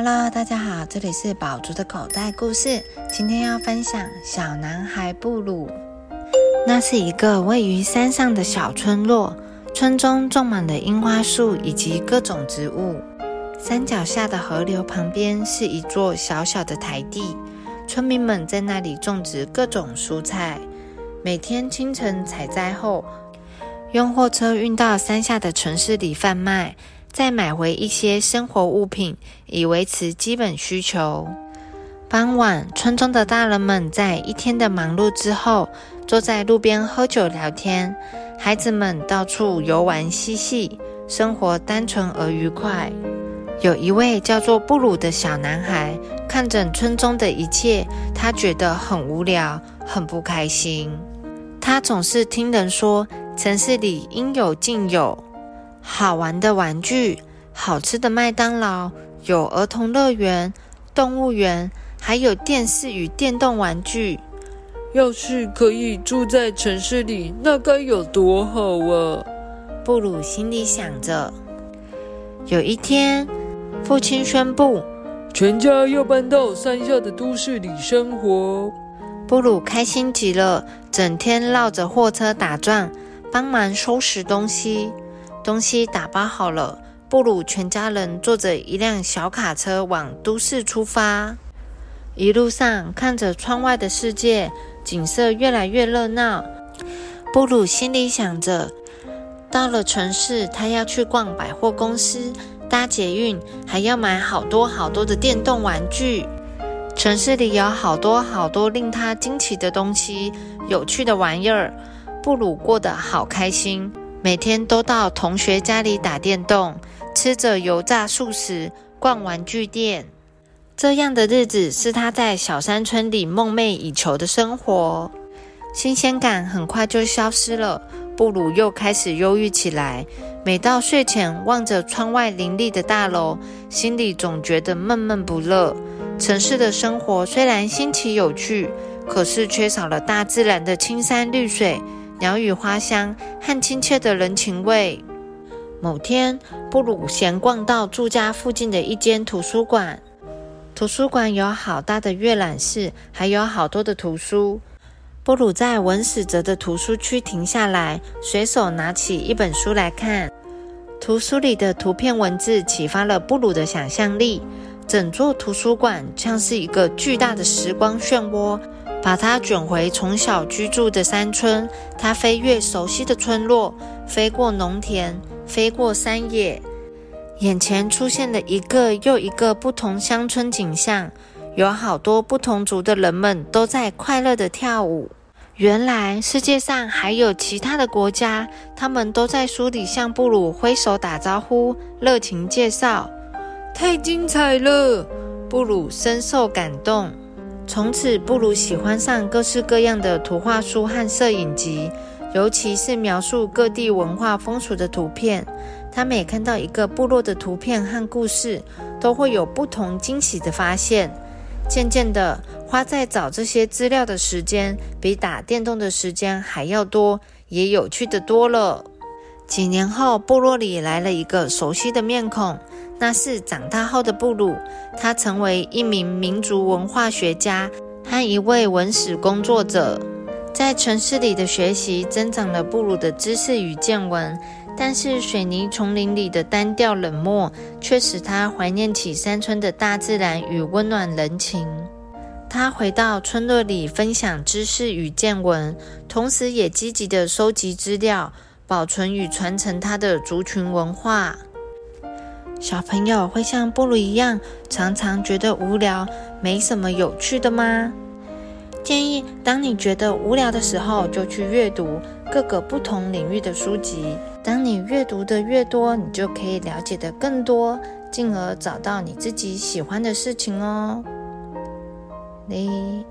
Hello，大家好，这里是宝竹的口袋故事。今天要分享小男孩布鲁。那是一个位于山上的小村落，村中种满了樱花树以及各种植物。山脚下的河流旁边是一座小小的台地，村民们在那里种植各种蔬菜。每天清晨采摘后，用货车运到山下的城市里贩卖。再买回一些生活物品，以维持基本需求。傍晚，村中的大人们在一天的忙碌之后，坐在路边喝酒聊天。孩子们到处游玩嬉戏，生活单纯而愉快。有一位叫做布鲁的小男孩，看着村中的一切，他觉得很无聊，很不开心。他总是听人说，城市里应有尽有。好玩的玩具，好吃的麦当劳，有儿童乐园、动物园，还有电视与电动玩具。要是可以住在城市里，那该有多好啊！布鲁心里想着。有一天，父亲宣布，全家要搬到山下的都市里生活。布鲁开心极了，整天绕着货车打转，帮忙收拾东西。东西打包好了，布鲁全家人坐着一辆小卡车往都市出发。一路上看着窗外的世界，景色越来越热闹。布鲁心里想着，到了城市，他要去逛百货公司、搭捷运，还要买好多好多的电动玩具。城市里有好多好多令他惊奇的东西、有趣的玩意儿。布鲁过得好开心。每天都到同学家里打电动，吃着油炸素食，逛玩具店。这样的日子是他在小山村里梦寐以求的生活。新鲜感很快就消失了，布鲁又开始忧郁起来。每到睡前，望着窗外林立的大楼，心里总觉得闷闷不乐。城市的生活虽然新奇有趣，可是缺少了大自然的青山绿水。鸟语花香和亲切的人情味。某天，布鲁闲逛到住家附近的一间图书馆。图书馆有好大的阅览室，还有好多的图书。布鲁在文史哲的图书区停下来，随手拿起一本书来看。图书里的图片文字启发了布鲁的想象力。整座图书馆像是一个巨大的时光漩涡。把它卷回从小居住的山村，它飞越熟悉的村落，飞过农田，飞过山野，眼前出现了一个又一个不同乡村景象，有好多不同族的人们都在快乐的跳舞。原来世界上还有其他的国家，他们都在书里向布鲁挥手打招呼，热情介绍。太精彩了，布鲁深受感动。从此，布鲁喜欢上各式各样的图画书和摄影集，尤其是描述各地文化风俗的图片。他每看到一个部落的图片和故事，都会有不同惊喜的发现。渐渐的，花在找这些资料的时间，比打电动的时间还要多，也有趣的多了。几年后，部落里来了一个熟悉的面孔。那是长大后的布鲁，他成为一名民族文化学家和一位文史工作者。在城市里的学习增长了布鲁的知识与见闻，但是水泥丛林里的单调冷漠却使他怀念起山村的大自然与温暖人情。他回到村落里分享知识与见闻，同时也积极地收集资料，保存与传承他的族群文化。小朋友会像布鲁一样，常常觉得无聊，没什么有趣的吗？建议当你觉得无聊的时候，就去阅读各个不同领域的书籍。当你阅读的越多，你就可以了解的更多，进而找到你自己喜欢的事情哦。你